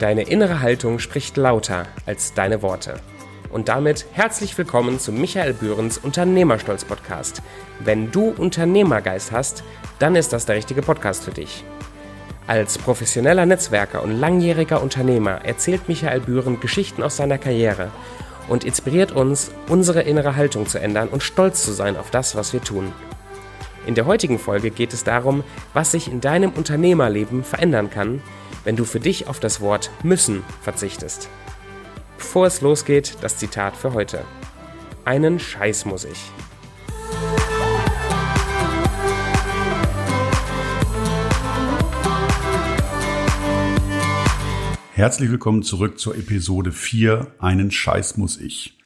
Deine innere Haltung spricht lauter als deine Worte. Und damit herzlich willkommen zum Michael Bührens Unternehmerstolz Podcast. Wenn du Unternehmergeist hast, dann ist das der richtige Podcast für dich. Als professioneller Netzwerker und langjähriger Unternehmer erzählt Michael Bühren Geschichten aus seiner Karriere und inspiriert uns, unsere innere Haltung zu ändern und stolz zu sein auf das, was wir tun. In der heutigen Folge geht es darum, was sich in deinem Unternehmerleben verändern kann, wenn du für dich auf das Wort müssen verzichtest. Bevor es losgeht, das Zitat für heute. Einen Scheiß muss ich. Herzlich willkommen zurück zur Episode 4 Einen Scheiß muss ich.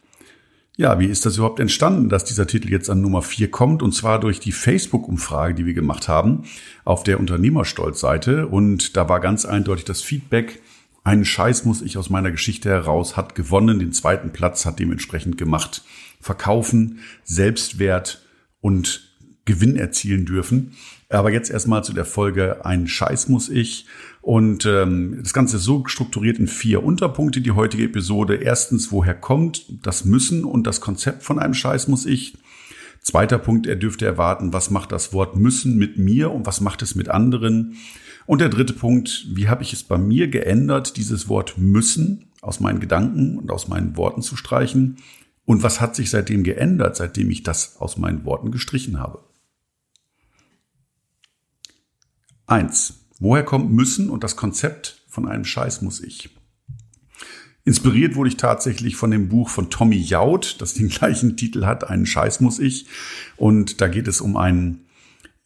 Ja, wie ist das überhaupt entstanden, dass dieser Titel jetzt an Nummer 4 kommt? Und zwar durch die Facebook-Umfrage, die wir gemacht haben auf der Unternehmerstolz-Seite. Und da war ganz eindeutig das Feedback, einen Scheiß muss ich aus meiner Geschichte heraus, hat gewonnen, den zweiten Platz hat dementsprechend gemacht. Verkaufen, Selbstwert und Gewinn erzielen dürfen. Aber jetzt erstmal zu der Folge Ein Scheiß muss ich. Und ähm, das Ganze ist so strukturiert in vier Unterpunkte, die heutige Episode. Erstens, woher kommt das Müssen und das Konzept von einem Scheiß muss ich? Zweiter Punkt, er dürfte erwarten, was macht das Wort müssen mit mir und was macht es mit anderen? Und der dritte Punkt, wie habe ich es bei mir geändert, dieses Wort müssen aus meinen Gedanken und aus meinen Worten zu streichen? Und was hat sich seitdem geändert, seitdem ich das aus meinen Worten gestrichen habe? Eins. Woher kommt müssen und das Konzept von einem Scheiß muss ich? Inspiriert wurde ich tatsächlich von dem Buch von Tommy Jaud, das den gleichen Titel hat, einen Scheiß muss ich. Und da geht es um einen,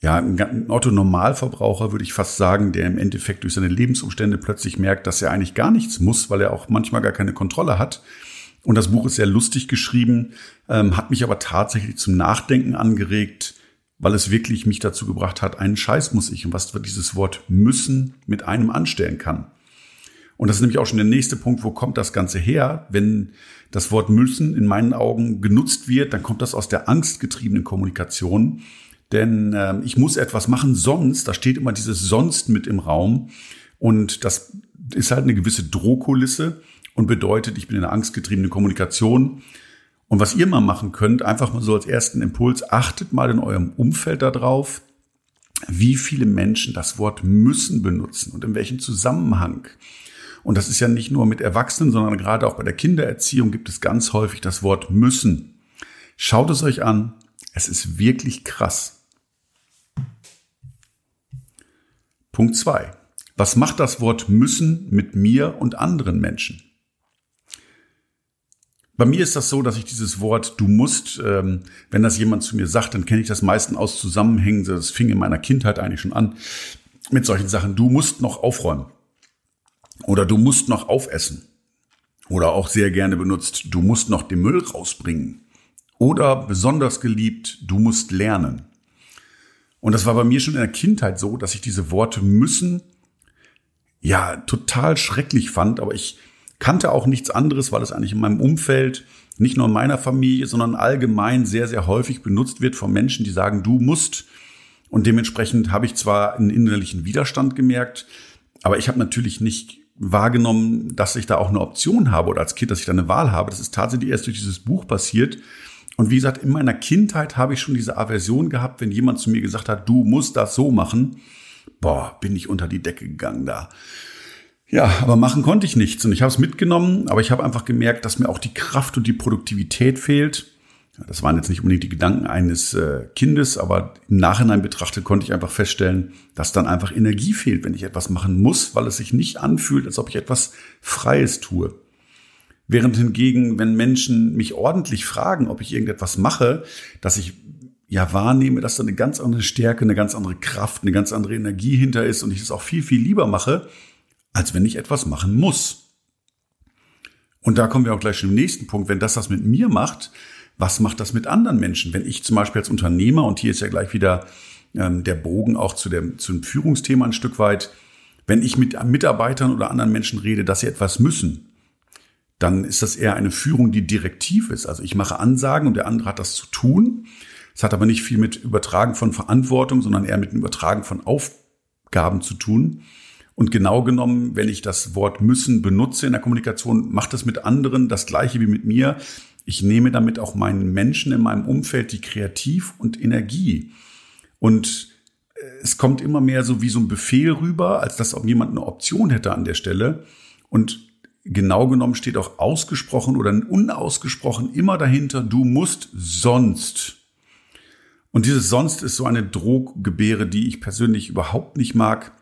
ja, einen Otto-Normalverbraucher, würde ich fast sagen, der im Endeffekt durch seine Lebensumstände plötzlich merkt, dass er eigentlich gar nichts muss, weil er auch manchmal gar keine Kontrolle hat. Und das Buch ist sehr lustig geschrieben, ähm, hat mich aber tatsächlich zum Nachdenken angeregt, weil es wirklich mich dazu gebracht hat, einen Scheiß muss ich und was dieses Wort müssen mit einem anstellen kann. Und das ist nämlich auch schon der nächste Punkt, wo kommt das Ganze her? Wenn das Wort müssen in meinen Augen genutzt wird, dann kommt das aus der angstgetriebenen Kommunikation. Denn äh, ich muss etwas machen, sonst, da steht immer dieses sonst mit im Raum. Und das ist halt eine gewisse Drohkulisse und bedeutet, ich bin in einer angstgetriebenen Kommunikation. Und was ihr mal machen könnt, einfach mal so als ersten Impuls, achtet mal in eurem Umfeld darauf, wie viele Menschen das Wort müssen benutzen und in welchem Zusammenhang. Und das ist ja nicht nur mit Erwachsenen, sondern gerade auch bei der Kindererziehung gibt es ganz häufig das Wort müssen. Schaut es euch an. Es ist wirklich krass. Punkt zwei: Was macht das Wort müssen mit mir und anderen Menschen? Bei mir ist das so, dass ich dieses Wort du musst, ähm, wenn das jemand zu mir sagt, dann kenne ich das meistens aus Zusammenhängen. Das fing in meiner Kindheit eigentlich schon an mit solchen Sachen. Du musst noch aufräumen. Oder du musst noch aufessen. Oder auch sehr gerne benutzt, du musst noch den Müll rausbringen. Oder besonders geliebt, du musst lernen. Und das war bei mir schon in der Kindheit so, dass ich diese Worte müssen ja total schrecklich fand, aber ich kannte auch nichts anderes, weil es eigentlich in meinem Umfeld, nicht nur in meiner Familie, sondern allgemein sehr, sehr häufig benutzt wird von Menschen, die sagen, du musst. Und dementsprechend habe ich zwar einen innerlichen Widerstand gemerkt, aber ich habe natürlich nicht wahrgenommen, dass ich da auch eine Option habe oder als Kind, dass ich da eine Wahl habe. Das ist tatsächlich erst durch dieses Buch passiert. Und wie gesagt, in meiner Kindheit habe ich schon diese Aversion gehabt, wenn jemand zu mir gesagt hat, du musst das so machen. Boah, bin ich unter die Decke gegangen da. Ja, aber machen konnte ich nichts und ich habe es mitgenommen, aber ich habe einfach gemerkt, dass mir auch die Kraft und die Produktivität fehlt. Das waren jetzt nicht unbedingt die Gedanken eines äh, Kindes, aber im Nachhinein betrachtet konnte ich einfach feststellen, dass dann einfach Energie fehlt, wenn ich etwas machen muss, weil es sich nicht anfühlt, als ob ich etwas Freies tue. Während hingegen, wenn Menschen mich ordentlich fragen, ob ich irgendetwas mache, dass ich ja wahrnehme, dass da eine ganz andere Stärke, eine ganz andere Kraft, eine ganz andere Energie hinter ist und ich es auch viel, viel lieber mache, als wenn ich etwas machen muss. Und da kommen wir auch gleich zum nächsten Punkt. Wenn das das mit mir macht, was macht das mit anderen Menschen? Wenn ich zum Beispiel als Unternehmer, und hier ist ja gleich wieder ähm, der Bogen auch zu dem, zum Führungsthema ein Stück weit, wenn ich mit Mitarbeitern oder anderen Menschen rede, dass sie etwas müssen, dann ist das eher eine Führung, die direktiv ist. Also ich mache Ansagen und der andere hat das zu tun. Es hat aber nicht viel mit Übertragen von Verantwortung, sondern eher mit dem Übertragen von Aufgaben zu tun. Und genau genommen, wenn ich das Wort müssen benutze in der Kommunikation, macht es mit anderen das gleiche wie mit mir. Ich nehme damit auch meinen Menschen in meinem Umfeld die Kreativ und Energie. Und äh, es kommt immer mehr so wie so ein Befehl rüber, als dass ob jemand eine Option hätte an der Stelle. Und genau genommen steht auch ausgesprochen oder unausgesprochen immer dahinter, du musst sonst. Und dieses sonst ist so eine Drohgebäre, die ich persönlich überhaupt nicht mag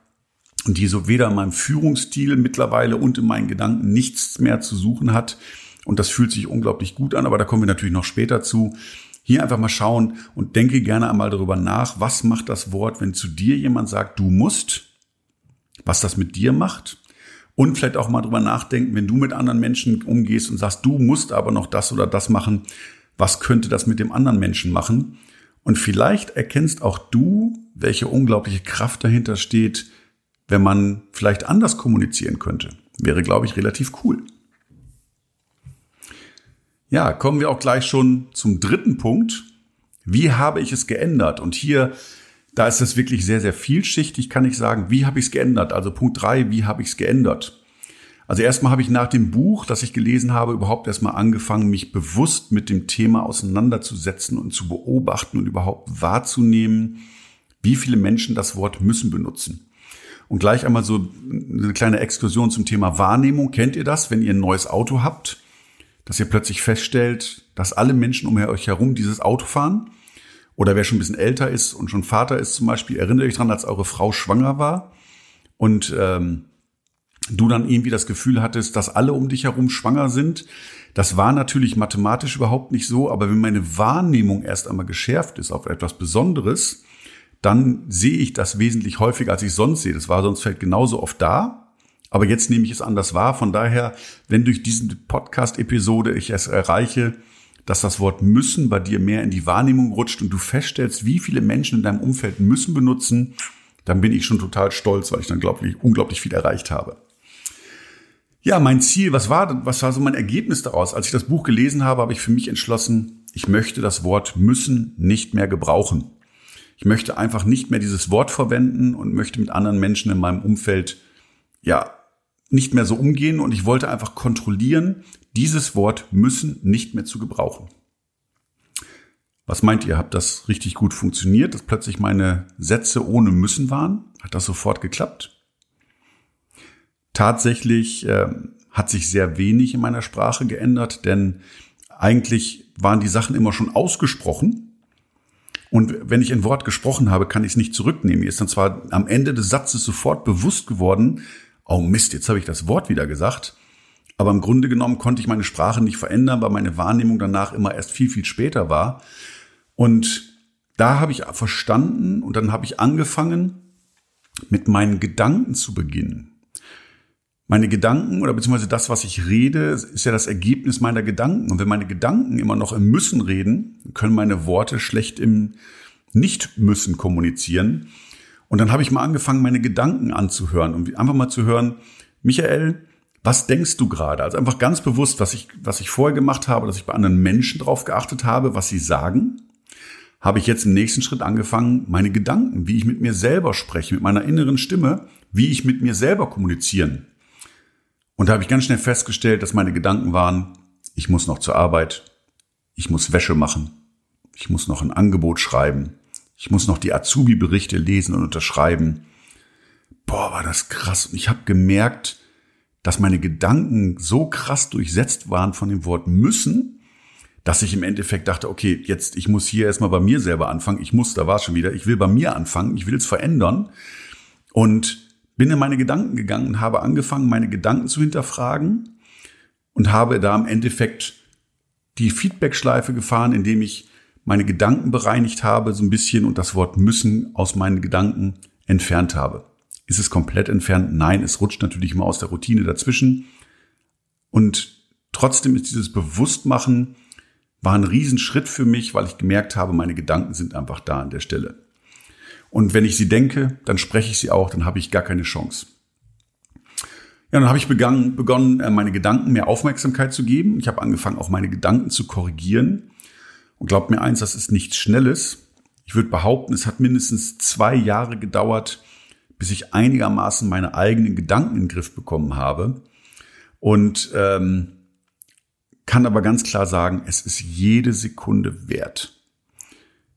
und die so weder in meinem Führungsstil mittlerweile und in meinen Gedanken nichts mehr zu suchen hat. Und das fühlt sich unglaublich gut an, aber da kommen wir natürlich noch später zu. Hier einfach mal schauen und denke gerne einmal darüber nach, was macht das Wort, wenn zu dir jemand sagt, du musst, was das mit dir macht. Und vielleicht auch mal darüber nachdenken, wenn du mit anderen Menschen umgehst und sagst, du musst aber noch das oder das machen, was könnte das mit dem anderen Menschen machen? Und vielleicht erkennst auch du, welche unglaubliche Kraft dahinter steht, wenn man vielleicht anders kommunizieren könnte. Wäre, glaube ich, relativ cool. Ja, kommen wir auch gleich schon zum dritten Punkt. Wie habe ich es geändert? Und hier, da ist es wirklich sehr, sehr vielschichtig, kann ich sagen. Wie habe ich es geändert? Also Punkt drei, wie habe ich es geändert? Also erstmal habe ich nach dem Buch, das ich gelesen habe, überhaupt erstmal angefangen, mich bewusst mit dem Thema auseinanderzusetzen und zu beobachten und überhaupt wahrzunehmen, wie viele Menschen das Wort müssen benutzen. Und gleich einmal so eine kleine Exkursion zum Thema Wahrnehmung. Kennt ihr das, wenn ihr ein neues Auto habt? dass ihr plötzlich feststellt, dass alle Menschen um euch herum dieses Auto fahren. Oder wer schon ein bisschen älter ist und schon Vater ist zum Beispiel, erinnert euch dran, als eure Frau schwanger war und ähm, du dann irgendwie das Gefühl hattest, dass alle um dich herum schwanger sind. Das war natürlich mathematisch überhaupt nicht so, aber wenn meine Wahrnehmung erst einmal geschärft ist auf etwas Besonderes, dann sehe ich das wesentlich häufiger, als ich sonst sehe. Das war sonst vielleicht genauso oft da, aber jetzt nehme ich es anders wahr. Von daher, wenn durch diese Podcast-Episode ich es erreiche, dass das Wort müssen bei dir mehr in die Wahrnehmung rutscht und du feststellst, wie viele Menschen in deinem Umfeld müssen benutzen, dann bin ich schon total stolz, weil ich dann glaublich, unglaublich viel erreicht habe. Ja, mein Ziel, was war, was war so mein Ergebnis daraus? Als ich das Buch gelesen habe, habe ich für mich entschlossen, ich möchte das Wort müssen nicht mehr gebrauchen. Ich möchte einfach nicht mehr dieses Wort verwenden und möchte mit anderen Menschen in meinem Umfeld ja, nicht mehr so umgehen und ich wollte einfach kontrollieren, dieses Wort müssen nicht mehr zu gebrauchen. Was meint ihr? Habt das richtig gut funktioniert, dass plötzlich meine Sätze ohne müssen waren? Hat das sofort geklappt? Tatsächlich äh, hat sich sehr wenig in meiner Sprache geändert, denn eigentlich waren die Sachen immer schon ausgesprochen. Und wenn ich ein Wort gesprochen habe, kann ich es nicht zurücknehmen. Mir ist dann zwar am Ende des Satzes sofort bewusst geworden, oh Mist, jetzt habe ich das Wort wieder gesagt. Aber im Grunde genommen konnte ich meine Sprache nicht verändern, weil meine Wahrnehmung danach immer erst viel, viel später war. Und da habe ich verstanden und dann habe ich angefangen, mit meinen Gedanken zu beginnen. Meine Gedanken oder beziehungsweise das, was ich rede, ist ja das Ergebnis meiner Gedanken. Und wenn meine Gedanken immer noch im Müssen reden, können meine Worte schlecht im Nicht-Müssen kommunizieren. Und dann habe ich mal angefangen, meine Gedanken anzuhören und einfach mal zu hören, Michael, was denkst du gerade? Also einfach ganz bewusst, was ich, was ich vorher gemacht habe, dass ich bei anderen Menschen drauf geachtet habe, was sie sagen, habe ich jetzt im nächsten Schritt angefangen, meine Gedanken, wie ich mit mir selber spreche, mit meiner inneren Stimme, wie ich mit mir selber kommunizieren. Und da habe ich ganz schnell festgestellt, dass meine Gedanken waren, ich muss noch zur Arbeit, ich muss Wäsche machen, ich muss noch ein Angebot schreiben, ich muss noch die Azubi-Berichte lesen und unterschreiben. Boah, war das krass. Und ich habe gemerkt, dass meine Gedanken so krass durchsetzt waren von dem Wort müssen, dass ich im Endeffekt dachte, okay, jetzt, ich muss hier erstmal bei mir selber anfangen. Ich muss, da war es schon wieder, ich will bei mir anfangen, ich will es verändern. Und bin in meine Gedanken gegangen und habe angefangen, meine Gedanken zu hinterfragen und habe da im Endeffekt die Feedback-Schleife gefahren, indem ich meine Gedanken bereinigt habe, so ein bisschen und das Wort müssen aus meinen Gedanken entfernt habe. Ist es komplett entfernt? Nein, es rutscht natürlich immer aus der Routine dazwischen. Und trotzdem ist dieses Bewusstmachen war ein Riesenschritt für mich, weil ich gemerkt habe, meine Gedanken sind einfach da an der Stelle. Und wenn ich sie denke, dann spreche ich sie auch, dann habe ich gar keine Chance. Ja, dann habe ich begann, begonnen, äh, meine Gedanken mehr Aufmerksamkeit zu geben. Ich habe angefangen, auch meine Gedanken zu korrigieren. Und glaubt mir eins, das ist nichts Schnelles. Ich würde behaupten, es hat mindestens zwei Jahre gedauert, bis ich einigermaßen meine eigenen Gedanken in den Griff bekommen habe. Und ähm, kann aber ganz klar sagen, es ist jede Sekunde wert.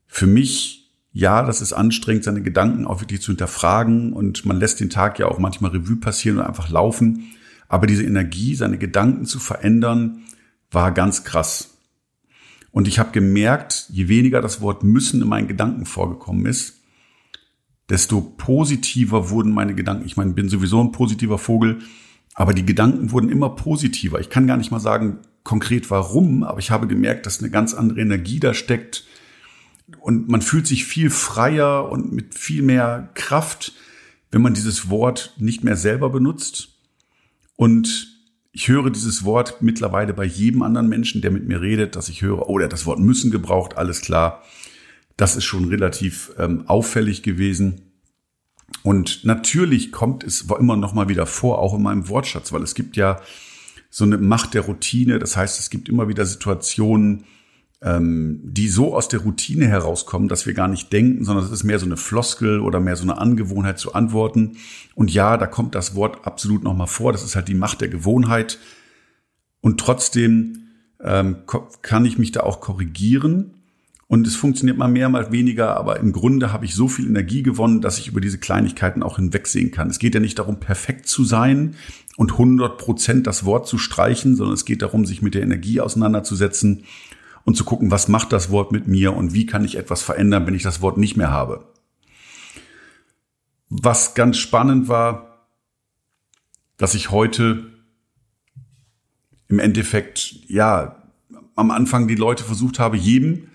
Für mich, ja, das ist anstrengend, seine Gedanken auch wirklich zu hinterfragen und man lässt den Tag ja auch manchmal Revue passieren und einfach laufen. Aber diese Energie, seine Gedanken zu verändern, war ganz krass. Und ich habe gemerkt, je weniger das Wort müssen in meinen Gedanken vorgekommen ist, desto positiver wurden meine Gedanken. Ich meine, bin sowieso ein positiver Vogel, aber die Gedanken wurden immer positiver. Ich kann gar nicht mal sagen konkret warum, aber ich habe gemerkt, dass eine ganz andere Energie da steckt und man fühlt sich viel freier und mit viel mehr Kraft, wenn man dieses Wort nicht mehr selber benutzt. Und ich höre dieses Wort mittlerweile bei jedem anderen Menschen, der mit mir redet, dass ich höre, oh, der hat das Wort müssen gebraucht, alles klar. Das ist schon relativ ähm, auffällig gewesen. Und natürlich kommt es immer noch mal wieder vor, auch in meinem Wortschatz, weil es gibt ja so eine Macht der Routine. Das heißt, es gibt immer wieder Situationen, ähm, die so aus der Routine herauskommen, dass wir gar nicht denken, sondern es ist mehr so eine Floskel oder mehr so eine Angewohnheit zu antworten. Und ja, da kommt das Wort absolut noch mal vor. Das ist halt die Macht der Gewohnheit. Und trotzdem ähm, kann ich mich da auch korrigieren und es funktioniert mal mehr, mal weniger, aber im Grunde habe ich so viel Energie gewonnen, dass ich über diese Kleinigkeiten auch hinwegsehen kann. Es geht ja nicht darum, perfekt zu sein und 100 Prozent das Wort zu streichen, sondern es geht darum, sich mit der Energie auseinanderzusetzen und zu gucken, was macht das Wort mit mir und wie kann ich etwas verändern, wenn ich das Wort nicht mehr habe. Was ganz spannend war, dass ich heute im Endeffekt, ja, am Anfang die Leute versucht habe, jedem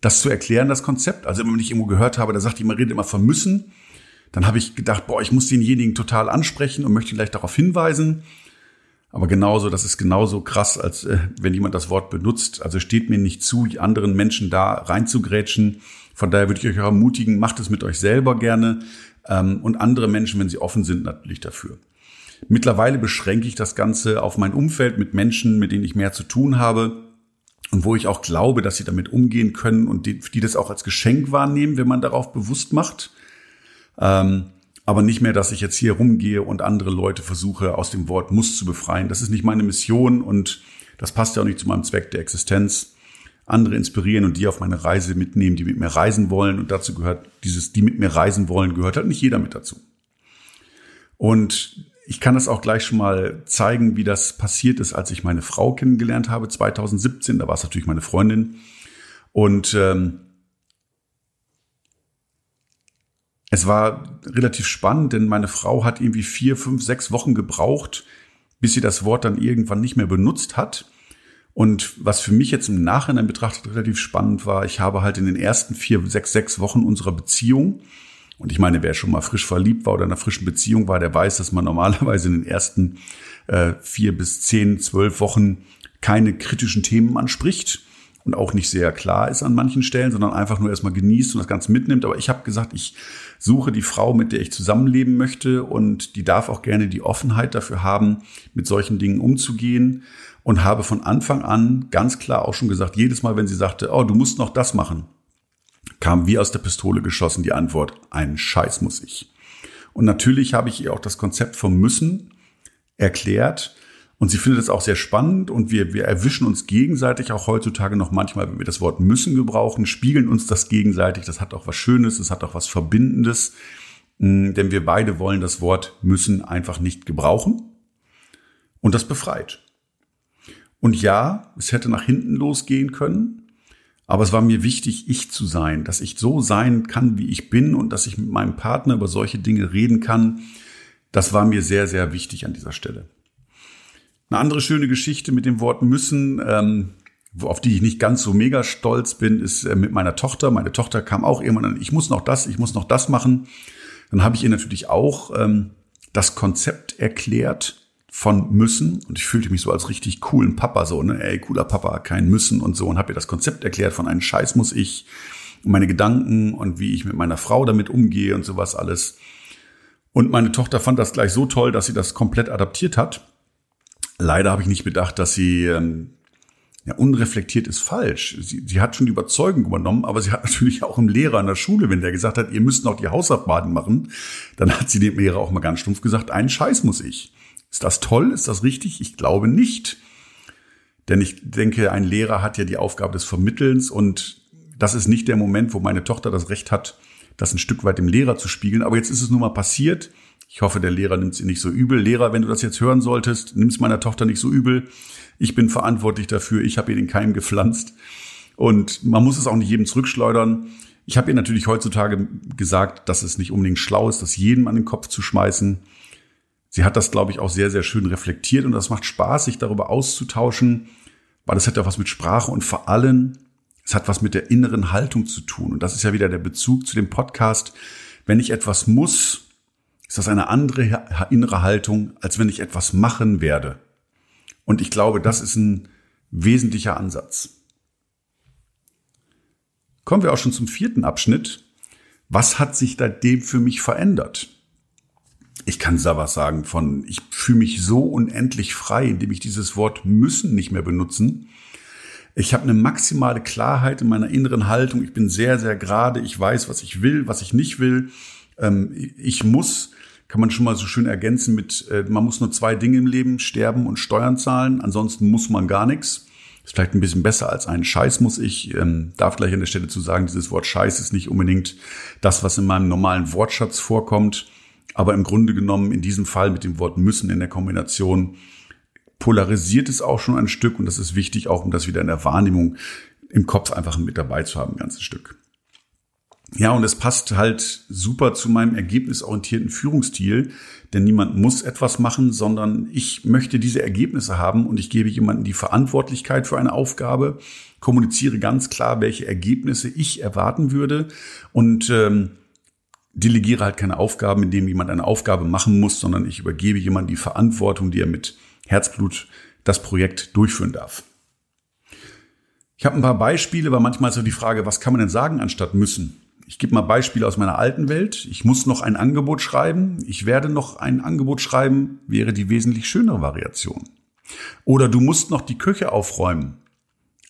das zu erklären, das Konzept. Also immer wenn ich irgendwo gehört habe, da sagt jemand, redet immer von müssen, dann habe ich gedacht, boah, ich muss denjenigen total ansprechen und möchte gleich darauf hinweisen. Aber genauso, das ist genauso krass, als äh, wenn jemand das Wort benutzt. Also steht mir nicht zu, anderen Menschen da reinzugrätschen. Von daher würde ich euch ermutigen, macht es mit euch selber gerne ähm, und andere Menschen, wenn sie offen sind, natürlich dafür. Mittlerweile beschränke ich das Ganze auf mein Umfeld mit Menschen, mit denen ich mehr zu tun habe und wo ich auch glaube, dass sie damit umgehen können und die, die das auch als Geschenk wahrnehmen, wenn man darauf bewusst macht. Ähm, aber nicht mehr, dass ich jetzt hier rumgehe und andere Leute versuche, aus dem Wort muss zu befreien. Das ist nicht meine Mission und das passt ja auch nicht zu meinem Zweck der Existenz. Andere inspirieren und die auf meine Reise mitnehmen, die mit mir reisen wollen. Und dazu gehört dieses, die mit mir reisen wollen, gehört halt nicht jeder mit dazu. Und ich kann das auch gleich schon mal zeigen, wie das passiert ist, als ich meine Frau kennengelernt habe, 2017. Da war es natürlich meine Freundin. Und ähm, es war relativ spannend, denn meine Frau hat irgendwie vier, fünf, sechs Wochen gebraucht, bis sie das Wort dann irgendwann nicht mehr benutzt hat. Und was für mich jetzt im Nachhinein betrachtet relativ spannend war, ich habe halt in den ersten vier, sechs, sechs Wochen unserer Beziehung und ich meine, wer schon mal frisch verliebt war oder in einer frischen Beziehung war, der weiß, dass man normalerweise in den ersten äh, vier bis zehn, zwölf Wochen keine kritischen Themen anspricht und auch nicht sehr klar ist an manchen Stellen, sondern einfach nur erstmal genießt und das Ganze mitnimmt. Aber ich habe gesagt, ich suche die Frau, mit der ich zusammenleben möchte und die darf auch gerne die Offenheit dafür haben, mit solchen Dingen umzugehen und habe von Anfang an ganz klar auch schon gesagt, jedes Mal, wenn sie sagte, oh, du musst noch das machen, kam wie aus der Pistole geschossen die Antwort, einen Scheiß muss ich. Und natürlich habe ich ihr auch das Konzept vom Müssen erklärt. Und sie findet es auch sehr spannend und wir, wir erwischen uns gegenseitig auch heutzutage noch manchmal, wenn wir das Wort müssen gebrauchen, spiegeln uns das gegenseitig. Das hat auch was Schönes, es hat auch was Verbindendes, mm, denn wir beide wollen das Wort müssen einfach nicht gebrauchen und das befreit. Und ja, es hätte nach hinten losgehen können. Aber es war mir wichtig, ich zu sein, dass ich so sein kann, wie ich bin und dass ich mit meinem Partner über solche Dinge reden kann. Das war mir sehr, sehr wichtig an dieser Stelle. Eine andere schöne Geschichte mit dem Wort müssen, ähm, auf die ich nicht ganz so mega stolz bin, ist äh, mit meiner Tochter. Meine Tochter kam auch irgendwann an, ich muss noch das, ich muss noch das machen. Dann habe ich ihr natürlich auch ähm, das Konzept erklärt, von müssen und ich fühlte mich so als richtig coolen Papa so, ne, ey, cooler Papa, kein müssen und so und habe ihr das Konzept erklärt von einem Scheiß muss ich und meine Gedanken und wie ich mit meiner Frau damit umgehe und sowas alles. Und meine Tochter fand das gleich so toll, dass sie das komplett adaptiert hat. Leider habe ich nicht bedacht, dass sie ähm, Ja, unreflektiert ist falsch. Sie, sie hat schon die Überzeugung übernommen, aber sie hat natürlich auch im Lehrer in der Schule, wenn der gesagt hat, ihr müsst noch die Hausaufgaben machen, dann hat sie dem Lehrer auch mal ganz stumpf gesagt, einen Scheiß muss ich. Ist das toll? Ist das richtig? Ich glaube nicht. Denn ich denke, ein Lehrer hat ja die Aufgabe des Vermittelns und das ist nicht der Moment, wo meine Tochter das Recht hat, das ein Stück weit dem Lehrer zu spiegeln. Aber jetzt ist es nun mal passiert. Ich hoffe, der Lehrer nimmt es nicht so übel. Lehrer, wenn du das jetzt hören solltest, nimm es meiner Tochter nicht so übel. Ich bin verantwortlich dafür. Ich habe ihr den Keim gepflanzt. Und man muss es auch nicht jedem zurückschleudern. Ich habe ihr natürlich heutzutage gesagt, dass es nicht unbedingt schlau ist, das jedem an den Kopf zu schmeißen. Sie hat das, glaube ich, auch sehr, sehr schön reflektiert und das macht Spaß, sich darüber auszutauschen, weil es hat ja was mit Sprache und vor allem, es hat was mit der inneren Haltung zu tun. Und das ist ja wieder der Bezug zu dem Podcast. Wenn ich etwas muss, ist das eine andere innere Haltung, als wenn ich etwas machen werde. Und ich glaube, das ist ein wesentlicher Ansatz. Kommen wir auch schon zum vierten Abschnitt. Was hat sich seitdem für mich verändert? Ich kann da was sagen von, ich fühle mich so unendlich frei, indem ich dieses Wort müssen nicht mehr benutzen. Ich habe eine maximale Klarheit in meiner inneren Haltung. Ich bin sehr, sehr gerade. Ich weiß, was ich will, was ich nicht will. Ähm, ich muss, kann man schon mal so schön ergänzen mit, äh, man muss nur zwei Dinge im Leben, sterben und Steuern zahlen. Ansonsten muss man gar nichts. Ist vielleicht ein bisschen besser als ein Scheiß muss ich. Ähm, darf gleich an der Stelle zu sagen, dieses Wort Scheiß ist nicht unbedingt das, was in meinem normalen Wortschatz vorkommt. Aber im Grunde genommen in diesem Fall mit dem Wort müssen in der Kombination polarisiert es auch schon ein Stück und das ist wichtig auch, um das wieder in der Wahrnehmung im Kopf einfach mit dabei zu haben, ein ganzes Stück. Ja, und es passt halt super zu meinem ergebnisorientierten Führungsstil, denn niemand muss etwas machen, sondern ich möchte diese Ergebnisse haben und ich gebe jemandem die Verantwortlichkeit für eine Aufgabe, kommuniziere ganz klar, welche Ergebnisse ich erwarten würde und ähm, delegiere halt keine Aufgaben, indem jemand eine Aufgabe machen muss, sondern ich übergebe jemandem die Verantwortung, die er mit Herzblut das Projekt durchführen darf. Ich habe ein paar Beispiele, weil manchmal ist so die Frage, was kann man denn sagen anstatt müssen? Ich gebe mal Beispiele aus meiner alten Welt. Ich muss noch ein Angebot schreiben. Ich werde noch ein Angebot schreiben, wäre die wesentlich schönere Variation. Oder du musst noch die Küche aufräumen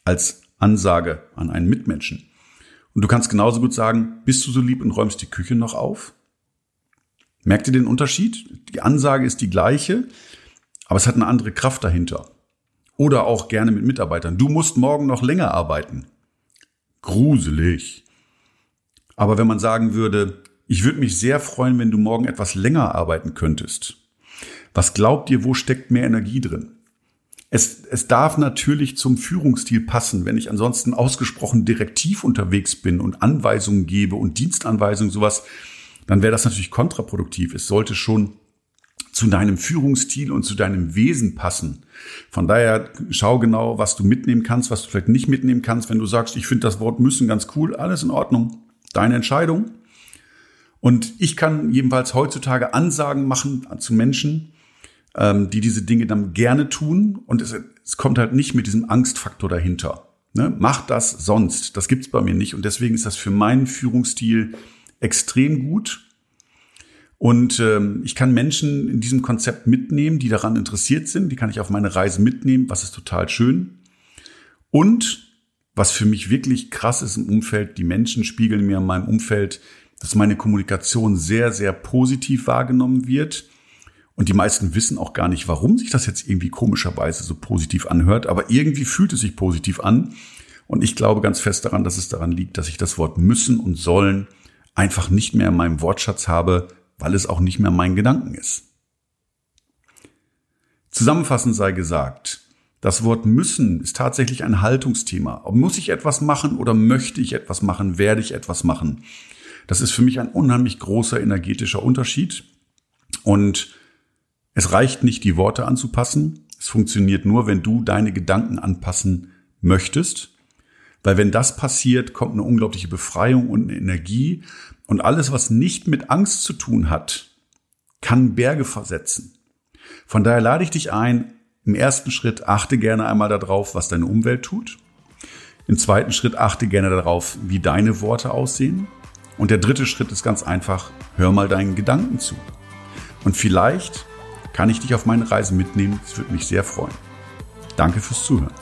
als Ansage an einen Mitmenschen. Und du kannst genauso gut sagen, bist du so lieb und räumst die Küche noch auf? Merkt ihr den Unterschied? Die Ansage ist die gleiche, aber es hat eine andere Kraft dahinter. Oder auch gerne mit Mitarbeitern. Du musst morgen noch länger arbeiten. Gruselig. Aber wenn man sagen würde, ich würde mich sehr freuen, wenn du morgen etwas länger arbeiten könntest. Was glaubt ihr, wo steckt mehr Energie drin? Es, es darf natürlich zum Führungsstil passen. Wenn ich ansonsten ausgesprochen direktiv unterwegs bin und Anweisungen gebe und Dienstanweisungen, sowas, dann wäre das natürlich kontraproduktiv. Es sollte schon zu deinem Führungsstil und zu deinem Wesen passen. Von daher schau genau, was du mitnehmen kannst, was du vielleicht nicht mitnehmen kannst. Wenn du sagst, ich finde das Wort müssen ganz cool, alles in Ordnung. Deine Entscheidung. Und ich kann jedenfalls heutzutage Ansagen machen zu Menschen, ähm, die diese Dinge dann gerne tun und es, es kommt halt nicht mit diesem Angstfaktor dahinter. Ne? Mach das sonst. Das gibt's bei mir nicht und deswegen ist das für meinen Führungsstil extrem gut. Und ähm, ich kann Menschen in diesem Konzept mitnehmen, die daran interessiert sind. Die kann ich auf meine Reise mitnehmen, was ist total schön. Und was für mich wirklich krass ist im Umfeld, die Menschen spiegeln mir in meinem Umfeld, dass meine Kommunikation sehr, sehr positiv wahrgenommen wird und die meisten wissen auch gar nicht, warum sich das jetzt irgendwie komischerweise so positiv anhört, aber irgendwie fühlt es sich positiv an. Und ich glaube ganz fest daran, dass es daran liegt, dass ich das Wort müssen und sollen einfach nicht mehr in meinem Wortschatz habe, weil es auch nicht mehr mein Gedanken ist. Zusammenfassend sei gesagt, das Wort müssen ist tatsächlich ein Haltungsthema. Muss ich etwas machen oder möchte ich etwas machen, werde ich etwas machen? Das ist für mich ein unheimlich großer energetischer Unterschied. Und es reicht nicht, die Worte anzupassen. Es funktioniert nur, wenn du deine Gedanken anpassen möchtest. Weil wenn das passiert, kommt eine unglaubliche Befreiung und eine Energie. Und alles, was nicht mit Angst zu tun hat, kann Berge versetzen. Von daher lade ich dich ein, im ersten Schritt achte gerne einmal darauf, was deine Umwelt tut. Im zweiten Schritt achte gerne darauf, wie deine Worte aussehen. Und der dritte Schritt ist ganz einfach, hör mal deinen Gedanken zu. Und vielleicht kann ich dich auf meine Reise mitnehmen? Das würde mich sehr freuen. Danke fürs Zuhören.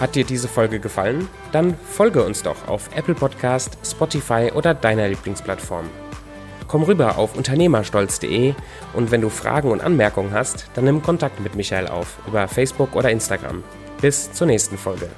Hat dir diese Folge gefallen? Dann folge uns doch auf Apple Podcast, Spotify oder deiner Lieblingsplattform. Komm rüber auf unternehmerstolz.de und wenn du Fragen und Anmerkungen hast, dann nimm Kontakt mit Michael auf über Facebook oder Instagram. Bis zur nächsten Folge.